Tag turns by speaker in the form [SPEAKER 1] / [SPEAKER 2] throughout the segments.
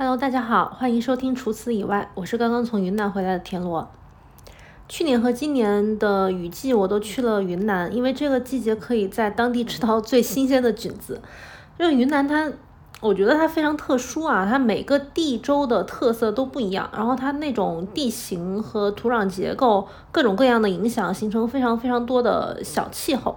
[SPEAKER 1] Hello，大家好，欢迎收听。除此以外，我是刚刚从云南回来的田螺。去年和今年的雨季，我都去了云南，因为这个季节可以在当地吃到最新鲜的菌子。因为云南它，我觉得它非常特殊啊，它每个地州的特色都不一样，然后它那种地形和土壤结构各种各样的影响，形成非常非常多的小气候。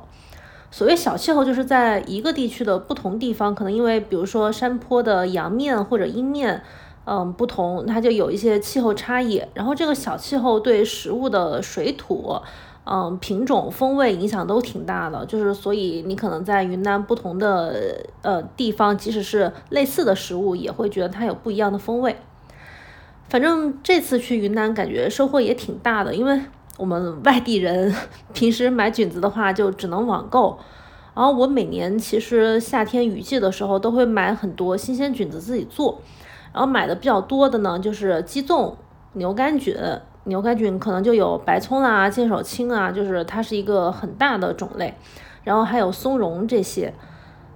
[SPEAKER 1] 所谓小气候，就是在一个地区的不同地方，可能因为比如说山坡的阳面或者阴面。嗯，不同，它就有一些气候差异。然后这个小气候对食物的水土、嗯品种、风味影响都挺大的。就是所以你可能在云南不同的呃地方，即使是类似的食物，也会觉得它有不一样的风味。反正这次去云南，感觉收获也挺大的，因为我们外地人平时买菌子的话，就只能网购。然后我每年其实夏天雨季的时候，都会买很多新鲜菌子自己做。然后买的比较多的呢，就是鸡枞、牛肝菌。牛肝菌可能就有白葱啦、剑手青啊，就是它是一个很大的种类。然后还有松茸这些，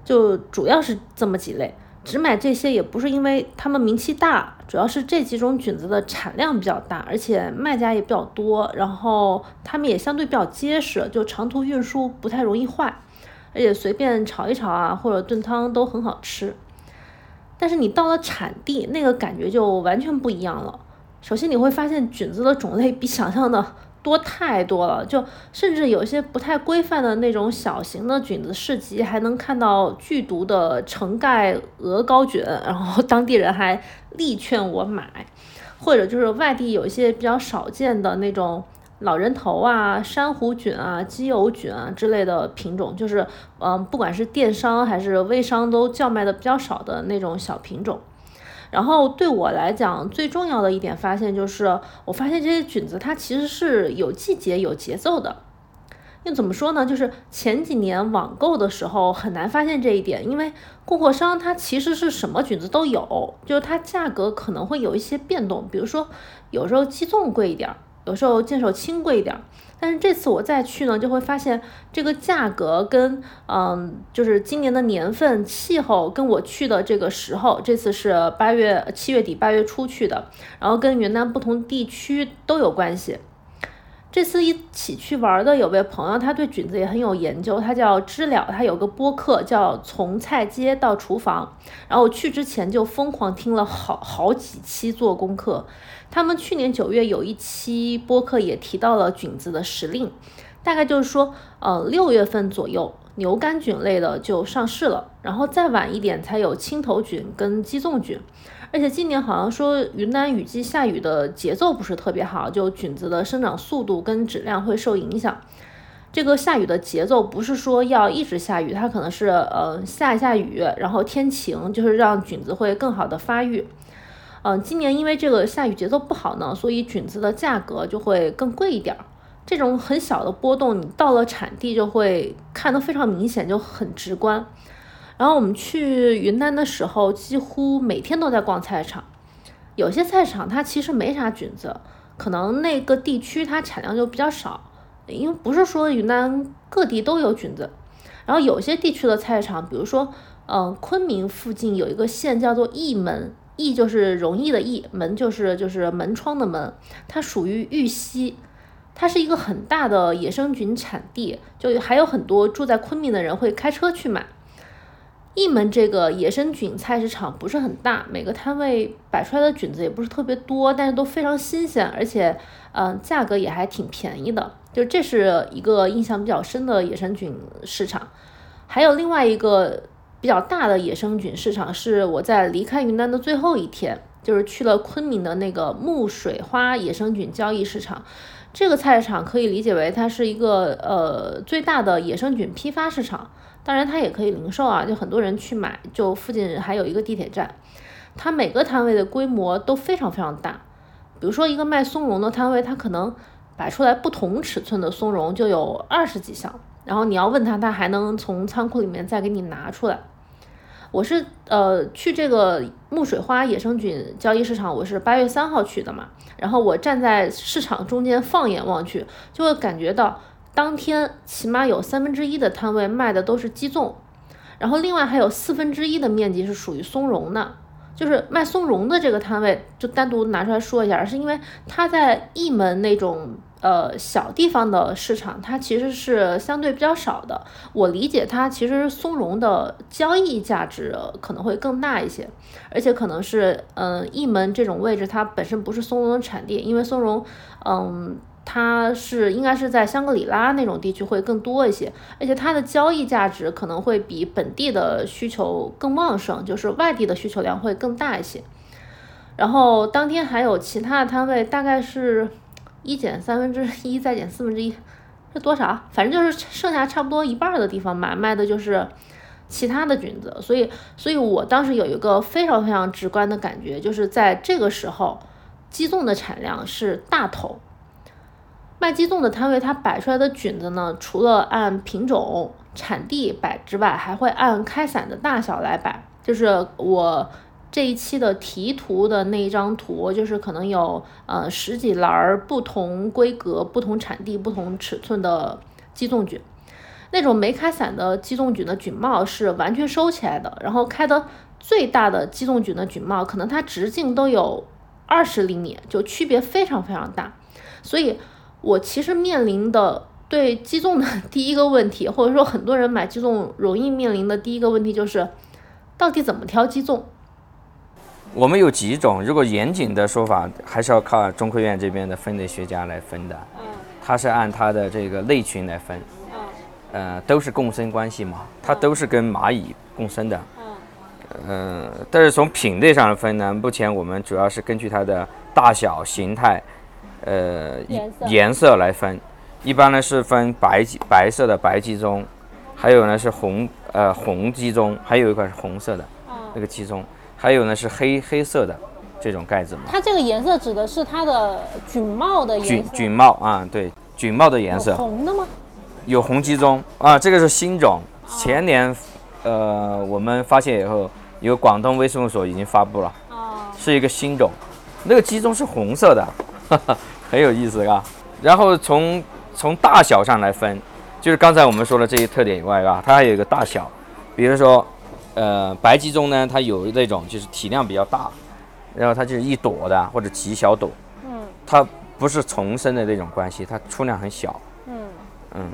[SPEAKER 1] 就主要是这么几类。只买这些也不是因为它们名气大，主要是这几种菌子的产量比较大，而且卖家也比较多，然后它们也相对比较结实，就长途运输不太容易坏，而且随便炒一炒啊，或者炖汤都很好吃。但是你到了产地，那个感觉就完全不一样了。首先你会发现菌子的种类比想象的多太多了，就甚至有一些不太规范的那种小型的菌子市集，还能看到剧毒的橙盖鹅膏菌，然后当地人还力劝我买，或者就是外地有一些比较少见的那种。老人头啊、珊瑚菌啊、鸡油菌啊之类的品种，就是嗯，不管是电商还是微商都叫卖的比较少的那种小品种。然后对我来讲，最重要的一点发现就是，我发现这些菌子它其实是有季节、有节奏的。又怎么说呢？就是前几年网购的时候很难发现这一点，因为供货商他其实是什么菌子都有，就是它价格可能会有一些变动，比如说有时候鸡枞贵一点儿。有时候见手轻贵一点，但是这次我再去呢，就会发现这个价格跟嗯，就是今年的年份、气候跟我去的这个时候，这次是八月七月底八月初去的，然后跟云南不同地区都有关系。这次一起去玩的有位朋友，他对菌子也很有研究，他叫知了，他有个播客叫从菜街到厨房，然后我去之前就疯狂听了好好几期做功课。他们去年九月有一期播客也提到了菌子的时令，大概就是说，呃，六月份左右牛肝菌类的就上市了，然后再晚一点才有青头菌跟鸡枞菌。而且今年好像说云南雨季下雨的节奏不是特别好，就菌子的生长速度跟质量会受影响。这个下雨的节奏不是说要一直下雨，它可能是呃下一下雨，然后天晴，就是让菌子会更好的发育。嗯，今年因为这个下雨节奏不好呢，所以菌子的价格就会更贵一点儿。这种很小的波动，你到了产地就会看得非常明显，就很直观。然后我们去云南的时候，几乎每天都在逛菜场。有些菜场它其实没啥菌子，可能那个地区它产量就比较少，因为不是说云南各地都有菌子。然后有些地区的菜场，比如说，嗯，昆明附近有一个县叫做义门，义就是容易的义，门就是就是门窗的门，它属于玉溪，它是一个很大的野生菌产地，就还有很多住在昆明的人会开车去买。义门这个野生菌菜市场不是很大，每个摊位摆出来的菌子也不是特别多，但是都非常新鲜，而且，嗯，价格也还挺便宜的。就这是一个印象比较深的野生菌市场。还有另外一个比较大的野生菌市场，是我在离开云南的最后一天，就是去了昆明的那个木水花野生菌交易市场。这个菜市场可以理解为它是一个呃最大的野生菌批发市场。当然，它也可以零售啊，就很多人去买。就附近还有一个地铁站，它每个摊位的规模都非常非常大。比如说，一个卖松茸的摊位，它可能摆出来不同尺寸的松茸就有二十几箱，然后你要问他，他还能从仓库里面再给你拿出来。我是呃去这个木水花野生菌交易市场，我是八月三号去的嘛，然后我站在市场中间放眼望去，就会感觉到。当天起码有三分之一的摊位卖的都是鸡枞，然后另外还有四分之一的面积是属于松茸的，就是卖松茸的这个摊位，就单独拿出来说一下，是因为它在义门那种呃小地方的市场，它其实是相对比较少的。我理解它其实松茸的交易价值可能会更大一些，而且可能是嗯义门这种位置，它本身不是松茸的产地，因为松茸嗯。它是应该是在香格里拉那种地区会更多一些，而且它的交易价值可能会比本地的需求更旺盛，就是外地的需求量会更大一些。然后当天还有其他的摊位，大概是一减三分之一再减四分之一，是多少？反正就是剩下差不多一半的地方买卖的就是其他的菌子，所以，所以我当时有一个非常非常直观的感觉，就是在这个时候，鸡枞的产量是大头。卖鸡枞的摊位，它摆出来的菌子呢，除了按品种、产地摆之外，还会按开散的大小来摆。就是我这一期的题图的那一张图，就是可能有呃十几篮不同规格、不同产地、不同尺寸的鸡枞菌。那种没开散的鸡枞菌的菌帽是完全收起来的，然后开的最大的鸡枞菌的菌帽，可能它直径都有二十厘米，就区别非常非常大，所以。我其实面临的对鸡枞的 第一个问题，或者说很多人买鸡枞容易面临的第一个问题就是，到底怎么挑鸡枞？
[SPEAKER 2] 我们有几种，如果严谨的说法，还是要靠中科院这边的分类学家来分的。嗯。它是按它的这个类群来分。嗯。呃，都是共生关系嘛，它都是跟蚂蚁共生的。嗯。嗯，但是从品类上来分呢，目前我们主要是根据它的大小、形态。呃，颜色来分，一般呢是分白鸡白色的白鸡枞，还有呢是红呃红鸡枞，还有一块是红色的那个鸡枞，还有呢是黑黑色的这种盖子嘛。
[SPEAKER 1] 它这个颜色指的是它的菌帽的颜
[SPEAKER 2] 色。菌菌帽啊，对，菌帽的颜色。
[SPEAKER 1] 红的吗？
[SPEAKER 2] 有红鸡枞啊，这个是新种，前年呃我们发现以后，有广东微生物所已经发布了，是一个新种，那个鸡枞是红色的。哈哈，很有意思啊。然后从从大小上来分，就是刚才我们说的这些特点以外啊，它还有一个大小。比如说，呃，白鸡枞呢，它有那种就是体量比较大，然后它就是一朵的或者几小朵。嗯。它不是丛生的那种关系，它出量很小。嗯。嗯。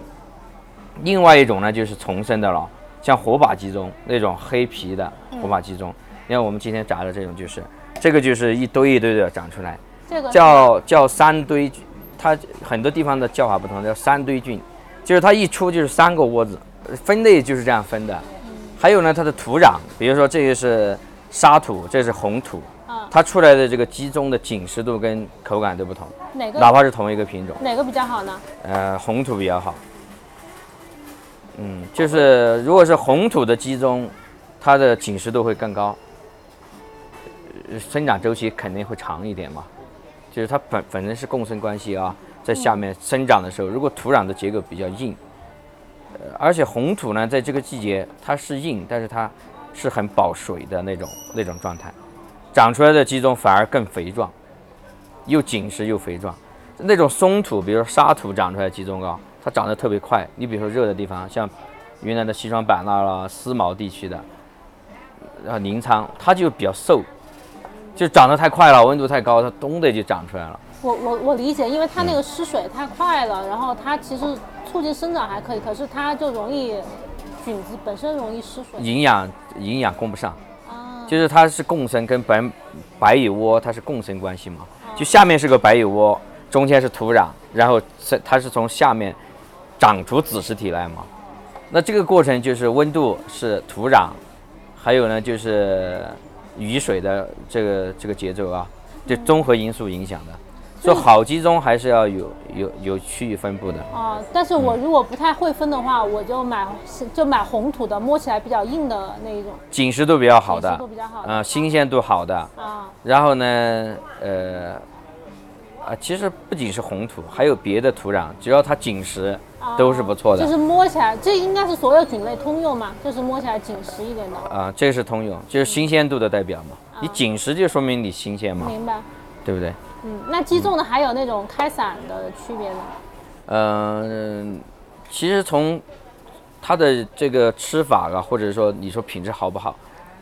[SPEAKER 2] 另外一种呢，就是丛生的了，像火把鸡枞那种黑皮的火把鸡枞。你看我们今天炸的这种，就是这个就是一堆一堆的长出来。叫叫三堆菌，它很多地方的叫法不同，叫三堆菌，就是它一出就是三个窝子，分类就是这样分的。还有呢，它的土壤，比如说这个是沙土，这是红土，它出来的这个鸡枞的紧实度跟口感都不同。
[SPEAKER 1] 哪个？
[SPEAKER 2] 哪怕是同一个品种。
[SPEAKER 1] 哪个比较好呢？
[SPEAKER 2] 呃，红土比较好。嗯，就是如果是红土的鸡枞，它的紧实度会更高，生长周期肯定会长一点嘛。就是它本本身是共生关系啊，在下面生长的时候，如果土壤的结构比较硬，呃，而且红土呢，在这个季节它是硬，但是它是很保水的那种那种状态，长出来的鸡枞反而更肥壮，又紧实又肥壮。那种松土，比如说沙土长出来的鸡枞啊，它长得特别快。你比如说热的地方，像云南的西双版纳啦、思茅地区的，然后临沧，它就比较瘦。就长得太快了，温度太高，它咚的就长出来了。
[SPEAKER 1] 我我我理解，因为它那个失水太快了，然后它其实促进生长还可以，可是它就容易菌子本身容易失水，
[SPEAKER 2] 营养营养供不上。啊，就是它是共生，跟白白蚁窝它是共生关系嘛。就下面是个白蚁窝，中间是土壤，然后是它是从下面长出子实体来嘛。那这个过程就是温度是土壤，还有呢就是。雨水的这个这个节奏啊，这综合因素影响的。说好集中还是要有有有区域分布的。
[SPEAKER 1] 啊，但是我如果不太会分的话，我就买就买红土的，摸起来比较硬的那一种。
[SPEAKER 2] 紧实度比较好的。
[SPEAKER 1] 紧实度比较好的。
[SPEAKER 2] 啊，新鲜度好的。啊。然后呢，呃，啊，其实不仅是红土，还有别的土壤，只要它紧实。都是不错的，
[SPEAKER 1] 就是摸起来，这应该是所有菌类通用嘛，就是摸起来紧实一点的。
[SPEAKER 2] 啊，这个是通用，就是新鲜度的代表嘛。你紧实就说明你新鲜嘛。
[SPEAKER 1] 明白。
[SPEAKER 2] 对不对？
[SPEAKER 1] 嗯，那击中的还有那种开伞的区别呢？
[SPEAKER 2] 嗯，其实从它的这个吃法啊，或者说你说品质好不好，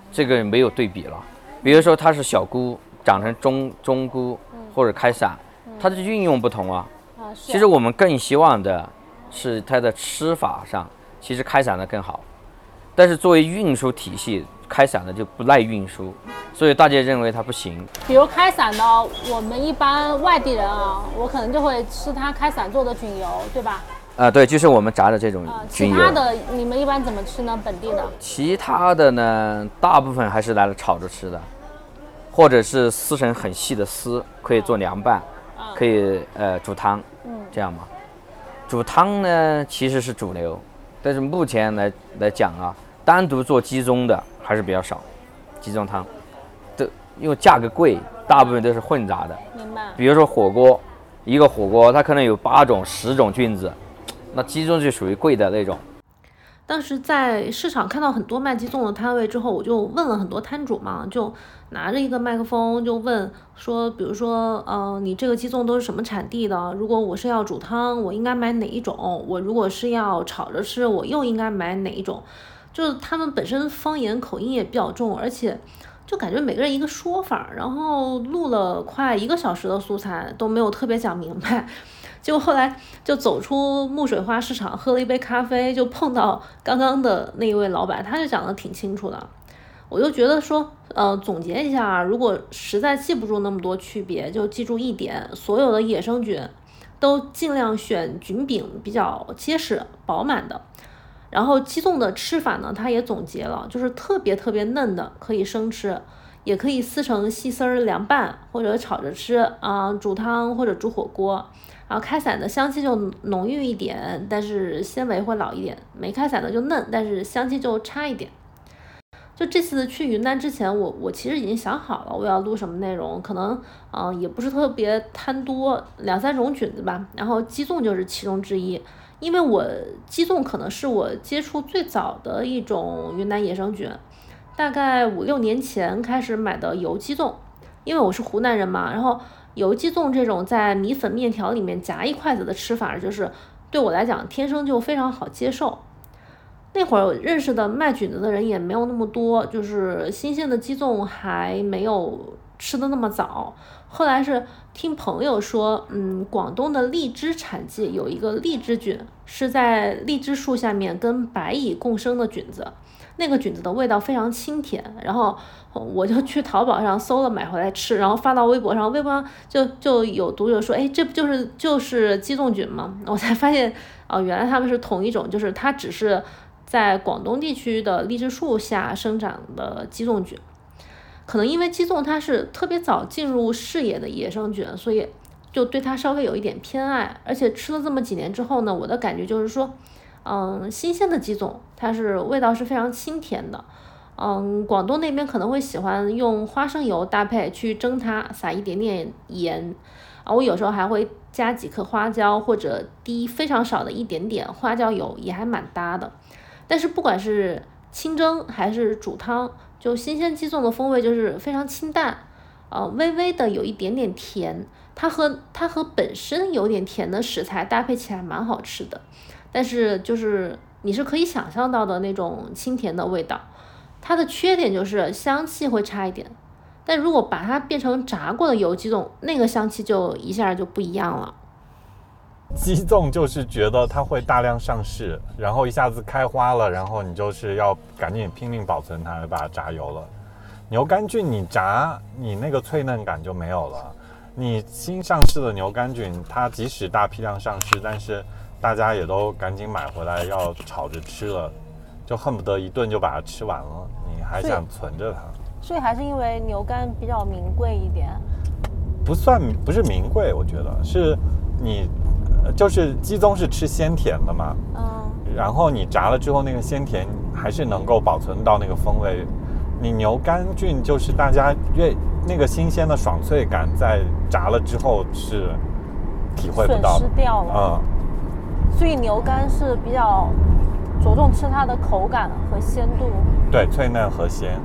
[SPEAKER 2] 这个没有对比了。比如说它是小菇长成中中菇或者开伞，它的运用不同啊。其实我们更希望的是它的吃法上，其实开伞的更好。但是作为运输体系，开伞的就不耐运输，所以大家认为它不行。
[SPEAKER 1] 比如开伞的，我们一般外地人啊，我可能就会吃它开伞做的菌油，对吧？
[SPEAKER 2] 啊，对，就是我们炸的这种菌油。
[SPEAKER 1] 其他的你们一般怎么吃呢？本地的？
[SPEAKER 2] 其他的呢，大部分还是拿来炒着吃的，或者是撕成很细的丝，可以做凉拌，可以呃煮汤，嗯，这样嘛。煮汤呢其实是主流，但是目前来来讲啊，单独做鸡枞的还是比较少，鸡枞汤，都因为价格贵，大部分都是混杂的。
[SPEAKER 1] 明白。
[SPEAKER 2] 比如说火锅，一个火锅它可能有八种、十种菌子。那鸡枞就属于贵的那种。
[SPEAKER 1] 当时在市场看到很多卖鸡枞的摊位之后，我就问了很多摊主嘛，就拿着一个麦克风就问说，比如说，呃，你这个鸡枞都是什么产地的？如果我是要煮汤，我应该买哪一种？我如果是要炒着吃，我又应该买哪一种？就是他们本身方言口音也比较重，而且就感觉每个人一个说法，然后录了快一个小时的素材都没有特别讲明白。结果后来就走出木水花市场，喝了一杯咖啡，就碰到刚刚的那一位老板，他就讲的挺清楚的。我就觉得说，呃，总结一下，如果实在记不住那么多区别，就记住一点：所有的野生菌都尽量选菌柄比较结实、饱满的。然后鸡枞的吃法呢，它也总结了，就是特别特别嫩的可以生吃，也可以撕成细丝儿凉拌或者炒着吃啊，煮汤或者煮火锅。然后开伞的香气就浓郁一点，但是纤维会老一点；没开伞的就嫩，但是香气就差一点。就这次去云南之前，我我其实已经想好了我要录什么内容，可能嗯也不是特别贪多，两三种菌子吧。然后鸡枞就是其中之一，因为我鸡枞可能是我接触最早的一种云南野生菌，大概五六年前开始买的油鸡枞，因为我是湖南人嘛，然后。油鸡枞这种在米粉面条里面夹一筷子的吃法，就是对我来讲天生就非常好接受。那会儿认识的卖菌子的人也没有那么多，就是新鲜的鸡枞还没有吃的那么早。后来是听朋友说，嗯，广东的荔枝产季有一个荔枝菌，是在荔枝树下面跟白蚁共生的菌子。那个菌子的味道非常清甜，然后我就去淘宝上搜了买回来吃，然后发到微博上，微博上就就有读者说，哎，这不就是就是鸡枞菌吗？我才发现，哦，原来他们是同一种，就是它只是在广东地区的荔枝树下生长的鸡枞菌。可能因为鸡枞它是特别早进入视野的野生菌，所以就对它稍微有一点偏爱，而且吃了这么几年之后呢，我的感觉就是说。嗯，新鲜的鸡枞，它是味道是非常清甜的。嗯，广东那边可能会喜欢用花生油搭配去蒸它，撒一点点盐。啊，我有时候还会加几颗花椒，或者滴非常少的一点点花椒油，也还蛮搭的。但是不管是清蒸还是煮汤，就新鲜鸡枞的风味就是非常清淡，呃，微微的有一点点甜。它和它和本身有点甜的食材搭配起来蛮好吃的。但是就是你是可以想象到的那种清甜的味道，它的缺点就是香气会差一点。但如果把它变成炸过的油鸡枞，那个香气就一下就不一样了。
[SPEAKER 3] 鸡枞就是觉得它会大量上市，然后一下子开花了，然后你就是要赶紧拼命保存它，把它炸油了。牛肝菌你炸，你那个脆嫩感就没有了。你新上市的牛肝菌，它即使大批量上市，但是大家也都赶紧买回来要炒着吃了，就恨不得一顿就把它吃完了。你还想存着它？
[SPEAKER 1] 所以还是因为牛肝比较名贵一点。
[SPEAKER 3] 不算不是名贵，我觉得是你就是鸡枞是吃鲜甜的嘛。嗯。然后你炸了之后，那个鲜甜还是能够保存到那个风味。你牛肝菌就是大家越那个新鲜的爽脆感，在炸了之后是体会不到，
[SPEAKER 1] 损失掉了。嗯。所以牛肝是比较着重吃它的口感和鲜度，
[SPEAKER 3] 对，脆嫩和鲜。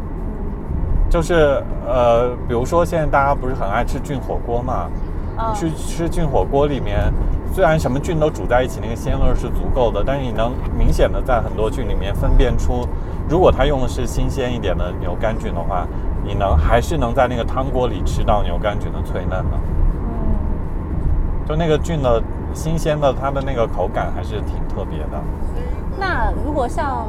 [SPEAKER 3] 就是呃，比如说现在大家不是很爱吃菌火锅嘛？去吃菌火锅里面，虽然什么菌都煮在一起，那个鲜味是足够的，但是你能明显的在很多菌里面分辨出，如果它用的是新鲜一点的牛肝菌的话，你能还是能在那个汤锅里吃到牛肝菌的脆嫩的。嗯，就那个菌的新鲜的，它的那个口感还是挺特别的。
[SPEAKER 1] 那如果像，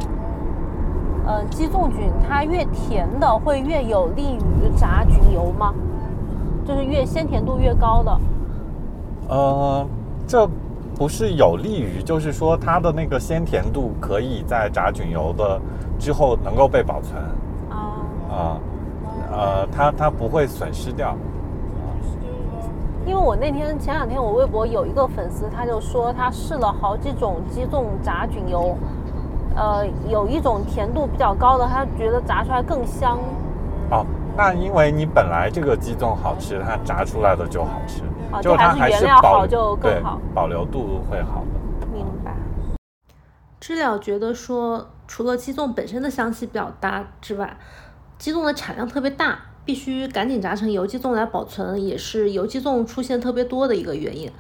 [SPEAKER 1] 呃，鸡枞菌，它越甜的会越有利于炸菌油吗？就是越鲜甜度越高的。
[SPEAKER 3] 呃，这不是有利于，就是说它的那个鲜甜度可以在炸菌油的之后能够被保存。啊。啊。呃，它它不会损失掉。
[SPEAKER 1] 因为我那天前两天我微博有一个粉丝，他就说他试了好几种鸡枞炸菌油，呃，有一种甜度比较高的，他觉得炸出来更香。
[SPEAKER 3] 哦，那因为你本来这个鸡枞好吃，它炸出来的就好吃，
[SPEAKER 1] 就
[SPEAKER 3] 它还
[SPEAKER 1] 是原料好就更好，
[SPEAKER 3] 保留度会好的。
[SPEAKER 1] 明白。知了觉得说，除了鸡枞本身的香气比较搭之外，鸡枞的产量特别大。必须赶紧炸成油鸡枞来保存，也是油鸡枞出现特别多的一个原因。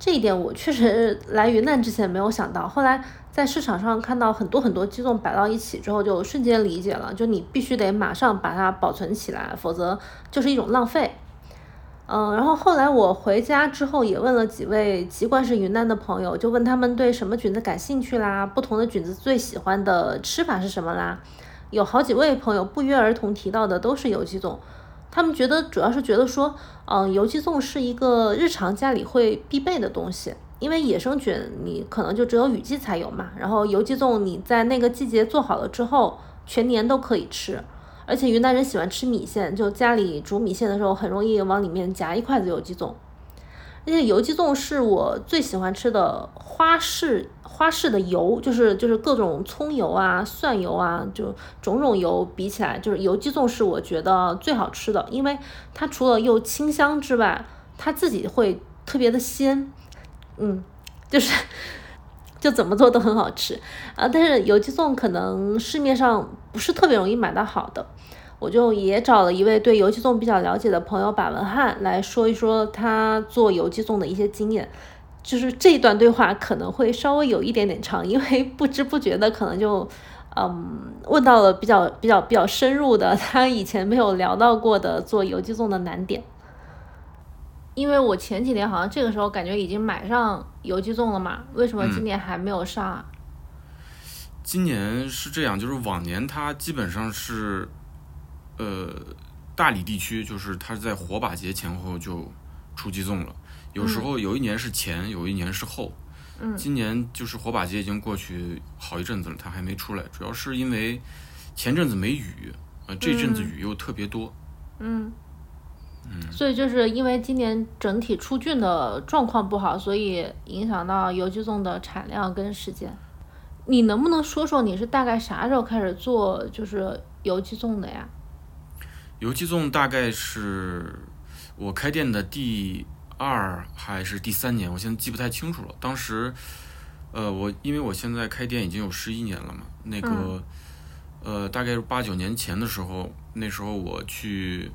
[SPEAKER 1] 这一点我确实 来云南之前没有想到，后来在市场上看到很多很多鸡枞摆到一起之后，就瞬间理解了，就你必须得马上把它保存起来，否则就是一种浪费。嗯，然后后来我回家之后也问了几位籍贯是云南的朋友，就问他们对什么菌子感兴趣啦，不同的菌子最喜欢的吃法是什么啦。有好几位朋友不约而同提到的都是油鸡枞，他们觉得主要是觉得说，嗯，油鸡枞是一个日常家里会必备的东西，因为野生菌你可能就只有雨季才有嘛，然后油鸡枞你在那个季节做好了之后，全年都可以吃，而且云南人喜欢吃米线，就家里煮米线的时候很容易往里面夹一筷子油鸡枞。而且油鸡枞是我最喜欢吃的花式花式的油，就是就是各种葱油啊、蒜油啊，就种种油比起来，就是油鸡枞是我觉得最好吃的，因为它除了又清香之外，它自己会特别的鲜，嗯，就是 就怎么做都很好吃啊。但是油鸡枞可能市面上不是特别容易买到好的。我就也找了一位对游击纵比较了解的朋友把文翰来说一说他做游击纵的一些经验，就是这一段对话可能会稍微有一点点长，因为不知不觉的可能就，嗯，问到了比较比较比较深入的他以前没有聊到过的做游击纵的难点。因为我前几年好像这个时候感觉已经买上游击纵了嘛，为什么今年还没有上啊？
[SPEAKER 4] 今年是这样，就是往年它基本上是。呃，大理地区就是它是在火把节前后就出鸡枞了，有时候有一年是前，有一年是后。
[SPEAKER 1] 嗯，
[SPEAKER 4] 今年就是火把节已经过去好一阵子了，它还没出来，主要是因为前阵子没雨，呃，这阵子雨又特别多。
[SPEAKER 1] 嗯，嗯，所以就是因为今年整体出菌的状况不好，所以影响到油鸡枞的产量跟时间。你能不能说说你是大概啥时候开始做就是油鸡枞的呀？
[SPEAKER 4] 油鸡枞大概是我开店的第二还是第三年，我现在记不太清楚了。当时，呃，我因为我现在开店已经有十一年了嘛，那个，呃，大概是八九年前的时候，那时候我去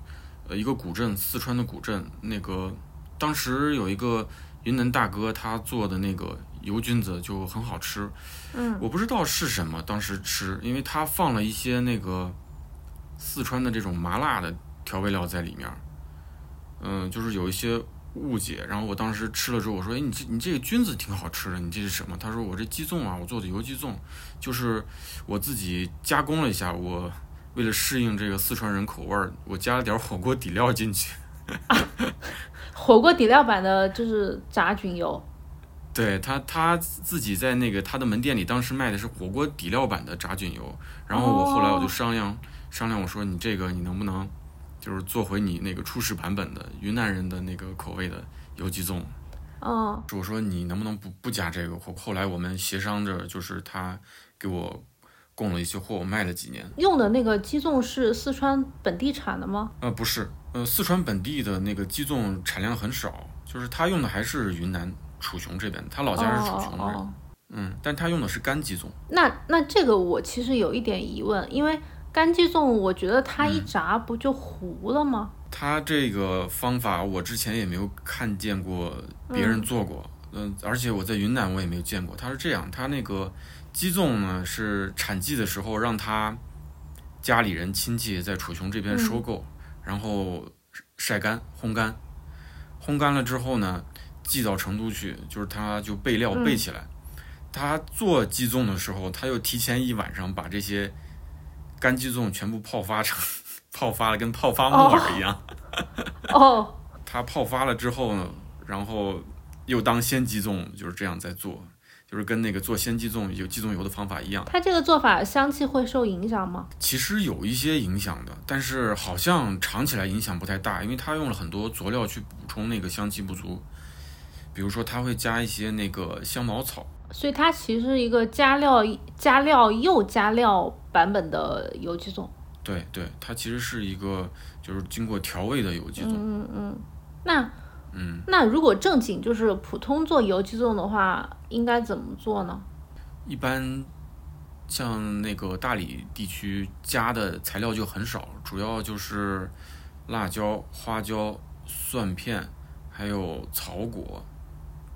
[SPEAKER 4] 呃一个古镇，四川的古镇，那个当时有一个云南大哥，他做的那个油菌子就很好吃。
[SPEAKER 1] 嗯，
[SPEAKER 4] 我不知道是什么，当时吃，因为他放了一些那个。四川的这种麻辣的调味料在里面，嗯，就是有一些误解。然后我当时吃了之后，我说：“哎，你这你这个菌子挺好吃的，你这是什么？”他说：“我这鸡枞啊，我做的油鸡枞，就是我自己加工了一下，我为了适应这个四川人口味儿，我加了点火锅底料进去。”
[SPEAKER 1] 火锅底料版的就是炸菌油。
[SPEAKER 4] 对他他自己在那个他的门店里，当时卖的是火锅底料版的炸菌油。然后我后来我就商量。商量我说你这个你能不能，就是做回你那个初始版本的云南人的那个口味的油鸡粽。
[SPEAKER 1] 嗯，
[SPEAKER 4] 我说你能不能不不加这个？后后来我们协商着，就是他给我供了一些货，我卖了几年。
[SPEAKER 1] 用的那个鸡枞是四川本地产的吗？
[SPEAKER 4] 呃，不是，呃，四川本地的那个鸡枞产量很少，就是他用的还是云南楚雄这边，他老家是楚雄人。嗯，但他用的是干鸡枞。
[SPEAKER 1] 那那这个我其实有一点疑问，因为。干鸡枞，我觉得它一炸不就糊了吗？
[SPEAKER 4] 它这个方法我之前也没有看见过别人做过，嗯，而且我在云南我也没有见过。它是这样，它那个鸡枞呢是产季的时候让它家里人亲戚在楚雄这边收购，然后晒干、烘干，烘干了之后呢，寄到成都去，就是它就备料备起来。他做鸡枞的时候，他又提前一晚上把这些干鸡枞全部泡发成 泡发了，跟泡发木耳一样。
[SPEAKER 1] 哦。
[SPEAKER 4] 它泡发了之后呢，然后又当鲜鸡枞，就是这样在做。就是跟那个做鲜鸡枞有鸡枞油的方法一样，
[SPEAKER 1] 它这个做法香气会受影响吗？
[SPEAKER 4] 其实有一些影响的，但是好像尝起来影响不太大，因为它用了很多佐料去补充那个香气不足，比如说它会加一些那个香茅草，
[SPEAKER 1] 所以它其实一个加料加料又加料版本的油鸡枞。
[SPEAKER 4] 对对，它其实是一个就是经过调味的油鸡枞。
[SPEAKER 1] 嗯嗯，那。
[SPEAKER 4] 嗯，
[SPEAKER 1] 那如果正经就是普通做油鸡枞的话，应该怎么做呢？
[SPEAKER 4] 一般像那个大理地区加的材料就很少，主要就是辣椒、花椒、蒜片，还有草果，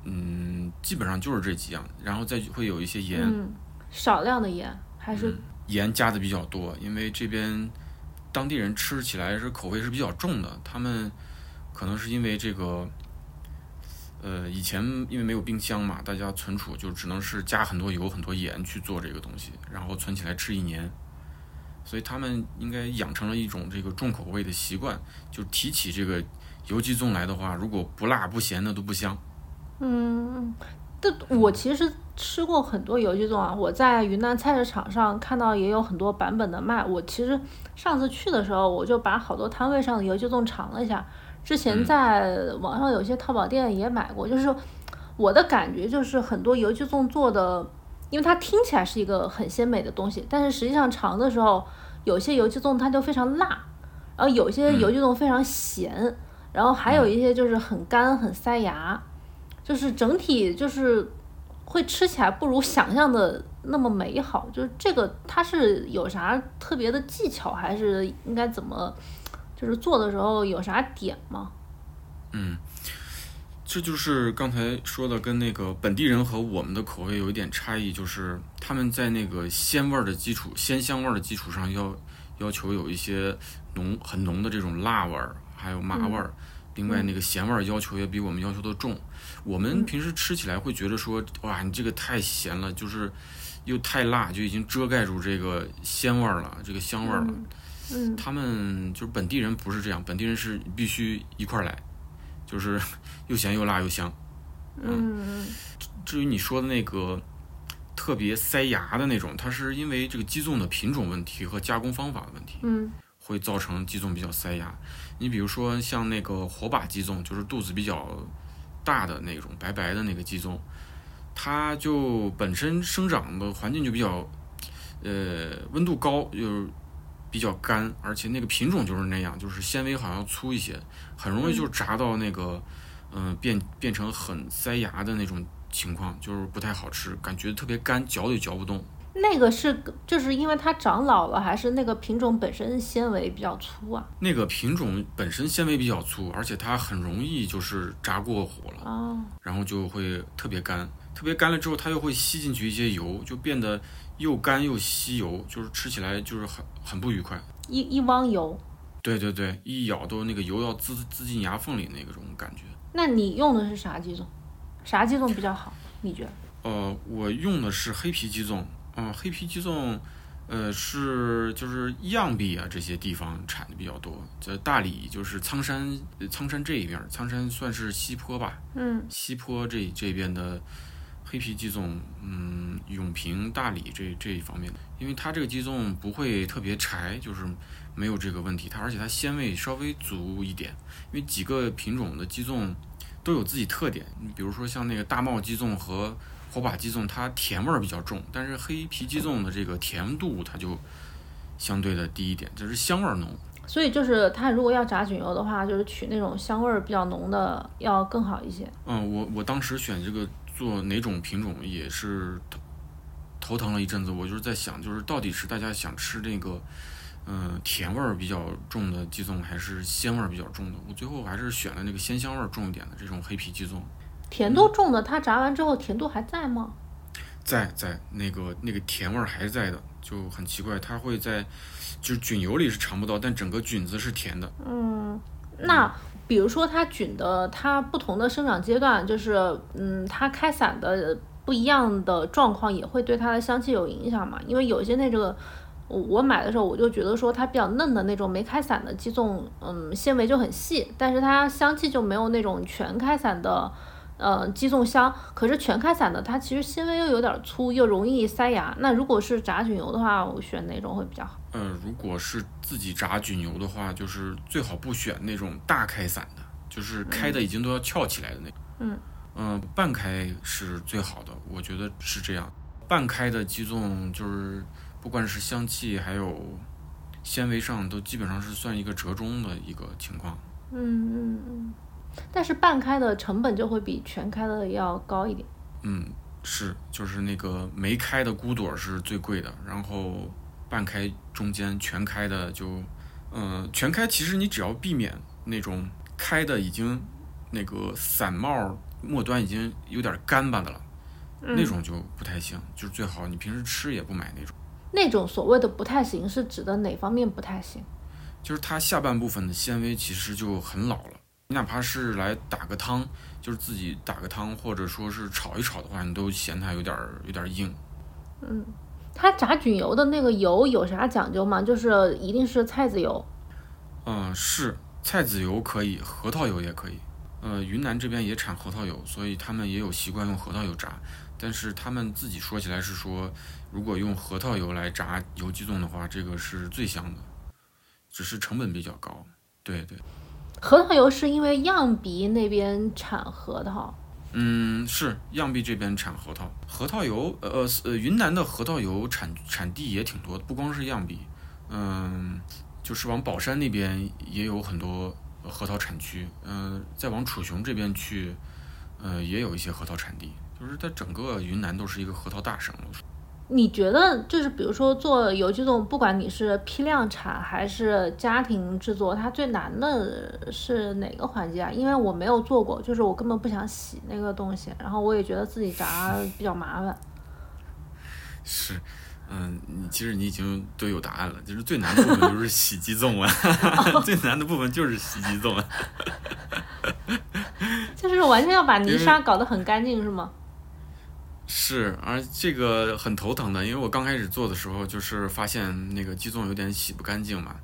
[SPEAKER 4] 嗯，基本上就是这几样，然后再会有一些盐，嗯
[SPEAKER 1] 少量的盐还是
[SPEAKER 4] 盐加的比较多，因为这边当地人吃起来是口味是比较重的，他们。可能是因为这个，呃，以前因为没有冰箱嘛，大家存储就只能是加很多油、很多盐去做这个东西，然后存起来吃一年。所以他们应该养成了一种这个重口味的习惯，就提起这个油鸡枞来的话，如果不辣不咸的都不香。
[SPEAKER 1] 嗯，这我其实吃过很多油鸡枞啊，我在云南菜市场上看到也有很多版本的卖。我其实上次去的时候，我就把好多摊位上的油鸡枞尝了一下。之前在网上有些淘宝店也买过，就是我的感觉就是很多油鸡枞做的，因为它听起来是一个很鲜美的东西，但是实际上尝的时候，有些油鸡枞它就非常辣，然后有些油鸡枞非常咸，然后还有一些就是很干很塞牙，就是整体就是会吃起来不如想象的那么美好。就是这个它是有啥特别的技巧，还是应该怎么？就是做的时候有啥点吗？
[SPEAKER 4] 嗯，这就是刚才说的，跟那个本地人和我们的口味有一点差异，就是他们在那个鲜味儿的基础、鲜香味儿的基础上，要要求有一些浓很浓的这种辣味儿，还有麻味儿。另外，那个咸味儿要求也比我们要求的重。我们平时吃起来会觉得说，哇，你这个太咸了，就是又太辣，就已经遮盖住这个鲜味儿了，这个香味儿了。
[SPEAKER 1] 嗯，
[SPEAKER 4] 他们就是本地人不是这样，本地人是必须一块儿来，就是又咸又辣又香。
[SPEAKER 1] 嗯，
[SPEAKER 4] 至于你说的那个特别塞牙的那种，它是因为这个鸡枞的品种问题和加工方法的问题，
[SPEAKER 1] 嗯，
[SPEAKER 4] 会造成鸡枞比较塞牙。你比如说像那个火把鸡枞，就是肚子比较大的那种白白的那个鸡枞，它就本身生长的环境就比较，呃，温度高就是。比较干，而且那个品种就是那样，就是纤维好像粗一些，很容易就炸到那个，嗯，变变成很塞牙的那种情况，就是不太好吃，感觉特别干，嚼也嚼不动。
[SPEAKER 1] 那个是就是因为它长老了，还是那个品种本身纤维比较粗啊？
[SPEAKER 4] 那个品种本身纤维比较粗，而且它很容易就是炸过火了，
[SPEAKER 1] 哦，
[SPEAKER 4] 然后就会特别干，特别干了之后，它又会吸进去一些油，就变得。又干又吸油，就是吃起来就是很很不愉快。
[SPEAKER 1] 一一汪油，
[SPEAKER 4] 对对对，一咬都那个油要滋滋进牙缝里那种感觉。
[SPEAKER 1] 那你用的是啥鸡枞？啥鸡枞比较好？你觉得？
[SPEAKER 4] 呃，我用的是黑皮鸡枞。嗯，黑皮鸡枞，呃，是就是漾濞啊这些地方产的比较多。在大理就是苍山，苍山这一边，苍山算是西坡吧？
[SPEAKER 1] 嗯，
[SPEAKER 4] 西坡这这边的。黑皮鸡枞，嗯，永平、大理这这一方面的，因为它这个鸡枞不会特别柴，就是没有这个问题。它而且它鲜味稍微足一点，因为几个品种的鸡枞都有自己特点。你比如说像那个大帽鸡枞和火把鸡枞，它甜味儿比较重，但是黑皮鸡枞的这个甜度它就相对的低一点，就是香味儿浓。
[SPEAKER 1] 所以就是它如果要炸菌油的话，就是取那种香味儿比较浓的要更好一些。
[SPEAKER 4] 嗯，我我当时选这个。做哪种品种也是头头疼了一阵子，我就是在想，就是到底是大家想吃那个，嗯，甜味儿比较重的鸡枞，还是鲜味儿比较重的？我最后还是选了那个鲜香味儿重一点的这种黑皮鸡枞。
[SPEAKER 1] 甜度重的，它炸完之后甜度还在吗？
[SPEAKER 4] 在在，那个那个甜味儿还在的。就很奇怪，它会在就是菌油里是尝不到，但整个菌子是甜的。
[SPEAKER 1] 嗯，那比如说它菌的它不同的生长阶段，就是嗯，它开伞的不一样的状况，也会对它的香气有影响嘛？因为有些那个。我买的时候我就觉得说它比较嫩的那种没开伞的鸡枞，嗯，纤维就很细，但是它香气就没有那种全开伞的，呃，鸡枞香。可是全开伞的它其实纤维又有点粗，又容易塞牙。那如果是炸菌油的话，我选哪种会比较好？
[SPEAKER 4] 嗯，如果是自己炸菌油的话，就是最好不选那种大开伞的，就是开的已经都要翘起来的那种。
[SPEAKER 1] 嗯
[SPEAKER 4] 嗯，半开是最好的，我觉得是这样。半开的鸡枞就是。不管是香气还有纤维上，都基本上是算一个折中的一个情况。
[SPEAKER 1] 嗯嗯嗯，但是半开的成本就会比全开的要高一点。
[SPEAKER 4] 嗯，是，就是那个没开的孤朵是最贵的，然后半开、中间、全开的就，嗯，全开其实你只要避免那种开的已经那个散帽末端已经有点干巴的了，那种就不太行，就是最好你平时吃也不买那种。
[SPEAKER 1] 那种所谓的不太行是指的哪方面不太行？
[SPEAKER 4] 就是它下半部分的纤维其实就很老了，你哪怕是来打个汤，就是自己打个汤或者说是炒一炒的话，你都嫌它有点有点硬。
[SPEAKER 1] 嗯，它炸菌油的那个油有啥讲究吗？就是一定是菜籽油？
[SPEAKER 4] 嗯，是菜籽油可以，核桃油也可以。呃，云南这边也产核桃油，所以他们也有习惯用核桃油炸。但是他们自己说起来是说，如果用核桃油来炸油鸡枞的话，这个是最香的，只是成本比较高。对对，
[SPEAKER 1] 核桃油是因为漾鼻那边产核桃。
[SPEAKER 4] 嗯，是漾鼻这边产核桃，核桃油，呃呃，云南的核桃油产产地也挺多的，不光是漾鼻，嗯，就是往宝山那边也有很多核桃产区，嗯，再往楚雄这边去，呃，也有一些核桃产地。就是它整个云南都是一个核桃大省。
[SPEAKER 1] 你觉得就是比如说做油鸡枞，不管你是批量产还是家庭制作，它最难的是哪个环节啊？因为我没有做过，就是我根本不想洗那个东西，然后我也觉得自己炸比较麻烦。
[SPEAKER 4] 是，嗯，你其实你已经都有答案了，就是最难的部分就是洗鸡枞啊，最难的部分就是洗鸡枞。
[SPEAKER 1] 就是完全要把泥沙搞得很干净，是吗？
[SPEAKER 4] 是，而这个很头疼的，因为我刚开始做的时候，就是发现那个鸡枞有点洗不干净嘛，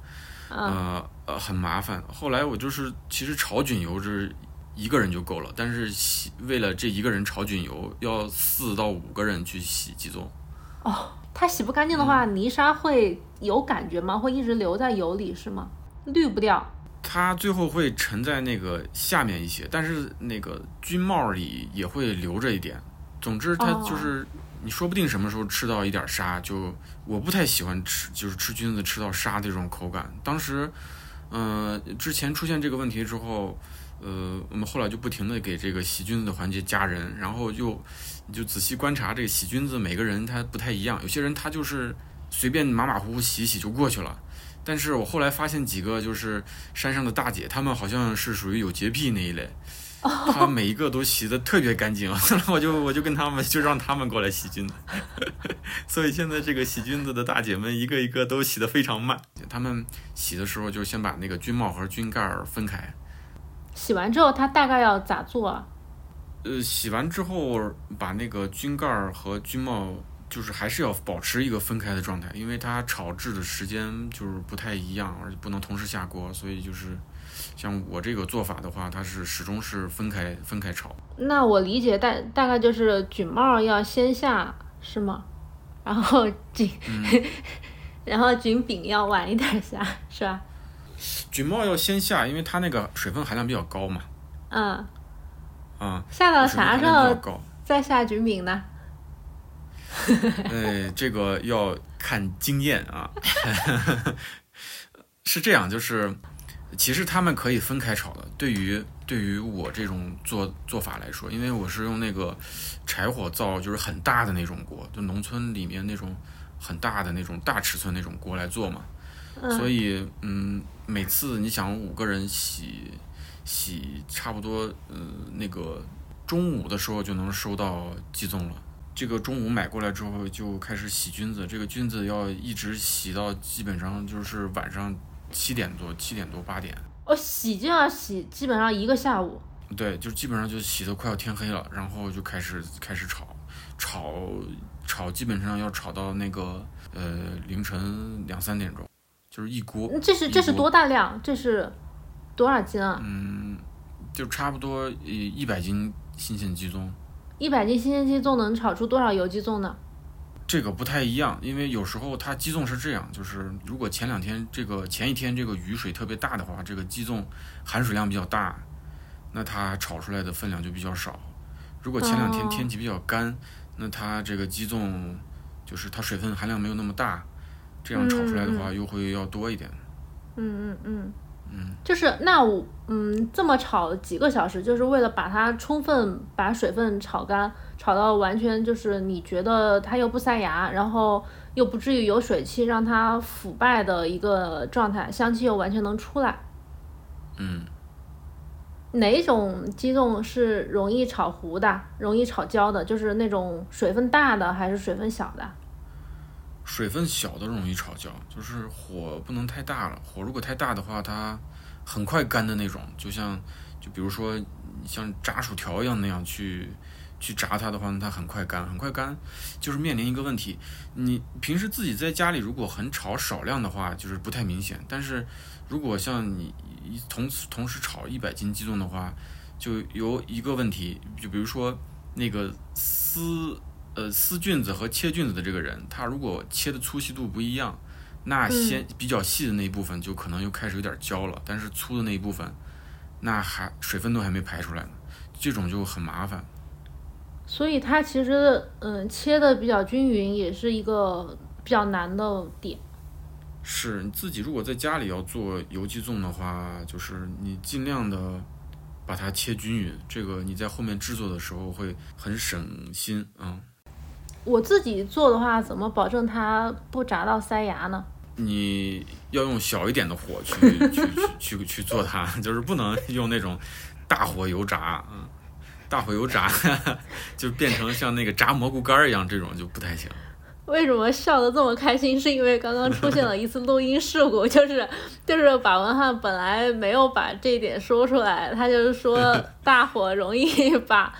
[SPEAKER 4] 呃呃很麻烦。后来我就是其实炒菌油是一个人就够了，但是洗为了这一个人炒菌油，要四到五个人去洗鸡枞。
[SPEAKER 1] 哦，它洗不干净的话，泥沙会有感觉吗？会一直留在油里是吗？滤不掉？
[SPEAKER 4] 它最后会沉在那个下面一些，但是那个菌帽里也会留着一点。总之，它就是你说不定什么时候吃到一点沙，就我不太喜欢吃，就是吃菌子吃到沙这种口感。当时，嗯，之前出现这个问题之后，呃，我们后来就不停的给这个洗菌子的环节加人，然后就你就仔细观察这个洗菌子，每个人他不太一样，有些人他就是随便马马虎虎洗洗就过去了。但是我后来发现几个就是山上的大姐，她们好像是属于有洁癖那一类。她每一个都洗得特别干净，我就我就跟他们就让他们过来洗菌子，所以现在这个洗菌子的大姐们一个一个都洗得非常慢。她们洗的时候就先把那个菌帽和菌盖分开。
[SPEAKER 1] 洗完之后，她大概要咋做啊？
[SPEAKER 4] 呃，洗完之后把那个菌盖和菌帽就是还是要保持一个分开的状态，因为它炒制的时间就是不太一样，而且不能同时下锅，所以就是。像我这个做法的话，它是始终是分开分开炒。
[SPEAKER 1] 那我理解大大概就是菌帽要先下是吗？然后菌，然后菌饼要晚一点下是吧？
[SPEAKER 4] 菌帽要先下，因为它那个水分含量比较高嘛。
[SPEAKER 1] 嗯。
[SPEAKER 4] 啊。
[SPEAKER 1] 下到啥时候再下菌饼呢？
[SPEAKER 4] 呃，这个要看经验啊。是这样，就是。其实他们可以分开炒的。对于对于我这种做做法来说，因为我是用那个柴火灶，就是很大的那种锅，就农村里面那种很大的那种大尺寸那种锅来做嘛。所以，嗯，每次你想五个人洗洗差不多，呃，那个中午的时候就能收到寄送了。这个中午买过来之后就开始洗菌子，这个菌子要一直洗到基本上就是晚上七点多、七点多八点。
[SPEAKER 1] 哦，洗就要洗，基本上一个下午。
[SPEAKER 4] 对，就基本上就洗的快要天黑了，然后就开始开始炒，炒炒，基本上要炒到那个呃凌晨两三点钟，就是一锅。
[SPEAKER 1] 这是这是多大量？这是多少斤啊？
[SPEAKER 4] 嗯，就差不多一一百斤新鲜鸡枞。
[SPEAKER 1] 一百斤新鲜鸡枞能炒出多少油鸡枞呢？
[SPEAKER 4] 这个不太一样，因为有时候它鸡枞是这样，就是如果前两天这个前一天这个雨水特别大的话，这个鸡枞含水量比较大，那它炒出来的分量就比较少。如果前两天天气比较干，那它这个鸡枞就是它水分含量没有那么大，这样炒出来的话又会要多一点。
[SPEAKER 1] 嗯嗯嗯。
[SPEAKER 4] 嗯，
[SPEAKER 1] 就是那我嗯这么炒几个小时，就是为了把它充分把水分炒干，炒到完全就是你觉得它又不塞牙，然后又不至于有水汽让它腐败的一个状态，香气又完全能出来。
[SPEAKER 4] 嗯，
[SPEAKER 1] 哪一种鸡枞是容易炒糊的，容易炒焦的？就是那种水分大的还是水分小的？
[SPEAKER 4] 水分小的容易炒焦，就是火不能太大了。火如果太大的话，它很快干的那种，就像就比如说像炸薯条一样那样去去炸它的话，它很快干，很快干，就是面临一个问题。你平时自己在家里如果很炒少量的话，就是不太明显。但是如果像你同同时炒一百斤鸡枞的话，就有一个问题，就比如说那个丝。呃，撕菌子和切菌子的这个人，他如果切的粗细度不一样，那先比较细的那一部分就可能又开始有点焦了，但是粗的那一部分，那还水分都还没排出来呢，这种就很麻烦。
[SPEAKER 1] 所以它其实，嗯，切的比较均匀也是一个比较难的点。
[SPEAKER 4] 是你自己如果在家里要做油鸡粽的话，就是你尽量的把它切均匀，这个你在后面制作的时候会很省心啊。
[SPEAKER 1] 我自己做的话，怎么保证它不炸到塞牙呢？
[SPEAKER 4] 你要用小一点的火去 去去去做它，就是不能用那种大火油炸，嗯，大火油炸 就变成像那个炸蘑菇干儿一样，这种就不太行。
[SPEAKER 1] 为什么笑得这么开心？是因为刚刚出现了一次录音事故，就是就是把文翰本来没有把这一点说出来，他就是说大火容易把。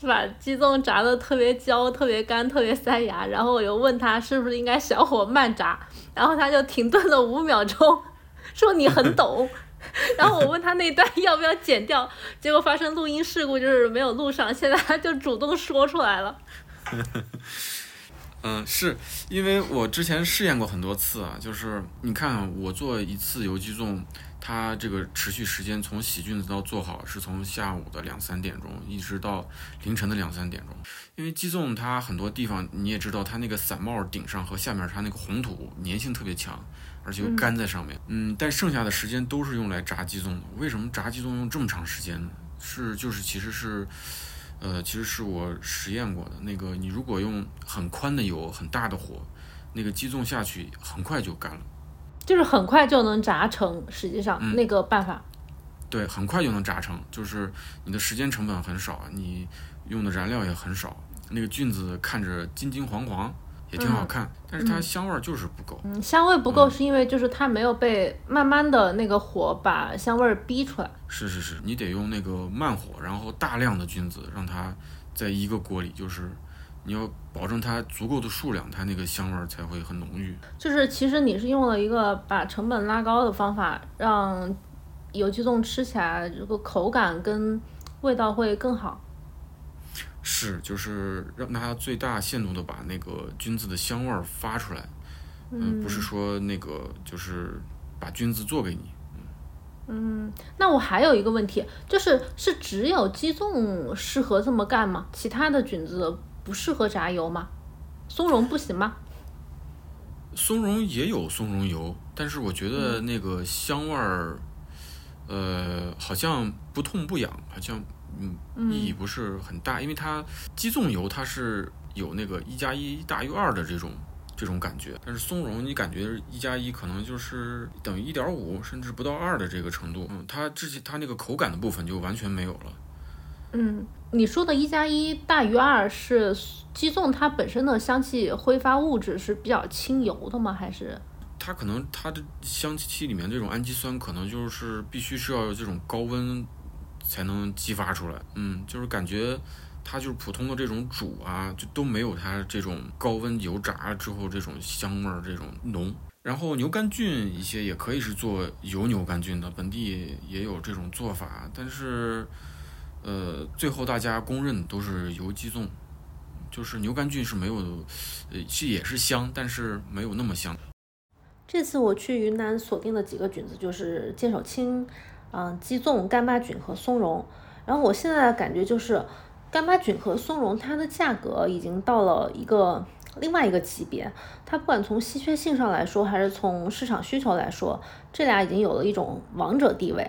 [SPEAKER 1] 是把鸡枞炸的特别焦、特别干、特别塞牙，然后我又问他是不是应该小火慢炸，然后他就停顿了五秒钟，说你很懂。然后我问他那段要不要剪掉，结果发生录音事故，就是没有录上。现在他就主动说出来了。
[SPEAKER 4] 嗯，是因为我之前试验过很多次啊，就是你看我做一次油鸡枞。它这个持续时间从洗菌子到做好是从下午的两三点钟一直到凌晨的两三点钟，因为鸡枞它很多地方你也知道，它那个伞帽顶上和下面它那个红土粘性特别强，而且又干在上面。嗯，但剩下的时间都是用来炸鸡枞的。为什么炸鸡枞用这么长时间呢？是就是其实是，呃，其实是我实验过的。那个你如果用很宽的油、很大的火，那个鸡枞下去很快就干了。
[SPEAKER 1] 就是很快就能炸成，实际上那个办法，
[SPEAKER 4] 对，很快就能炸成，就是你的时间成本很少，你用的燃料也很少，那个菌子看着金金黄黄，也挺好看，但是它香味就是不够。
[SPEAKER 1] 嗯，香味不够是因为就是它没有被慢慢的那个火把香味逼出来。
[SPEAKER 4] 是是是，你得用那个慢火，然后大量的菌子让它在一个锅里，就是。你要保证它足够的数量，它那个香味儿才会很浓郁。
[SPEAKER 1] 就是其实你是用了一个把成本拉高的方法，让有机粽吃起来这个口感跟味道会更好。
[SPEAKER 4] 是，就是让它最大限度的把那个菌子的香味儿发出来。嗯，不是说那个就是把菌子做给你。
[SPEAKER 1] 嗯，那我还有一个问题，就是是只有鸡粽适合这么干吗？其他的菌子？不适合炸油吗？松茸不行吗？
[SPEAKER 4] 松茸也有松茸油，但是我觉得那个香味儿，呃，好像不痛不痒，好像嗯意义不是很大，因为它鸡枞油它是有那个一加一大于二的这种这种感觉，但是松茸你感觉一加一可能就是等于一点五甚至不到二的这个程度，嗯，它之前它那个口感的部分就完全没有了。
[SPEAKER 1] 嗯，你说的“一加一大于二”是鸡枞它本身的香气挥发物质是比较轻油的吗？还是？
[SPEAKER 4] 它可能它的香气里面这种氨基酸可能就是必须是要有这种高温才能激发出来。嗯，就是感觉它就是普通的这种煮啊，就都没有它这种高温油炸之后这种香味儿这种浓。然后牛肝菌一些也可以是做油牛肝菌的，本地也有这种做法，但是，呃，最后大家公认都是油鸡枞，就是牛肝菌是没有，呃，是也是香，但是没有那么香。
[SPEAKER 1] 这次我去云南锁定的几个菌子就是剑手青、嗯鸡枞、干巴菌和松茸，然后我现在的感觉就是干巴菌和松茸它的价格已经到了一个。另外一个级别，它不管从稀缺性上来说，还是从市场需求来说，这俩已经有了一种王者地位。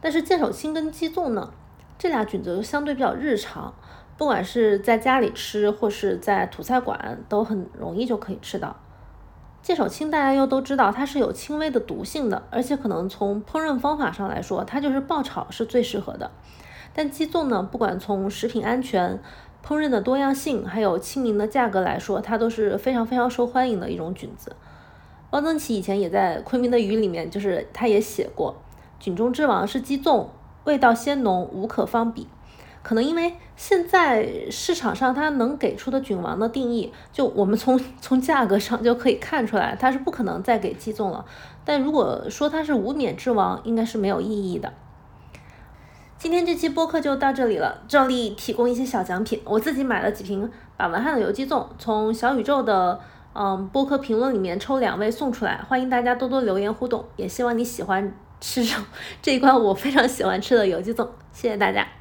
[SPEAKER 1] 但是剑手青跟鸡枞呢，这俩菌子又相对比较日常，不管是在家里吃，或是在土菜馆，都很容易就可以吃到。剑手青大家又都知道它是有轻微的毒性的，而且可能从烹饪方法上来说，它就是爆炒是最适合的。但鸡枞呢，不管从食品安全，烹饪的多样性，还有亲民的价格来说，它都是非常非常受欢迎的一种菌子。汪曾祺以前也在《昆明的鱼》里面，就是他也写过，菌中之王是鸡枞，味道鲜浓，无可方比。可能因为现在市场上它能给出的菌王的定义，就我们从从价格上就可以看出来，它是不可能再给鸡枞了。但如果说它是无冕之王，应该是没有意义的。今天这期播客就到这里了，照例提供一些小奖品。我自己买了几瓶把文翰的油鸡枞，从小宇宙的嗯播客评论里面抽两位送出来，欢迎大家多多留言互动，也希望你喜欢吃肉这一款我非常喜欢吃的有机粽，谢谢大家。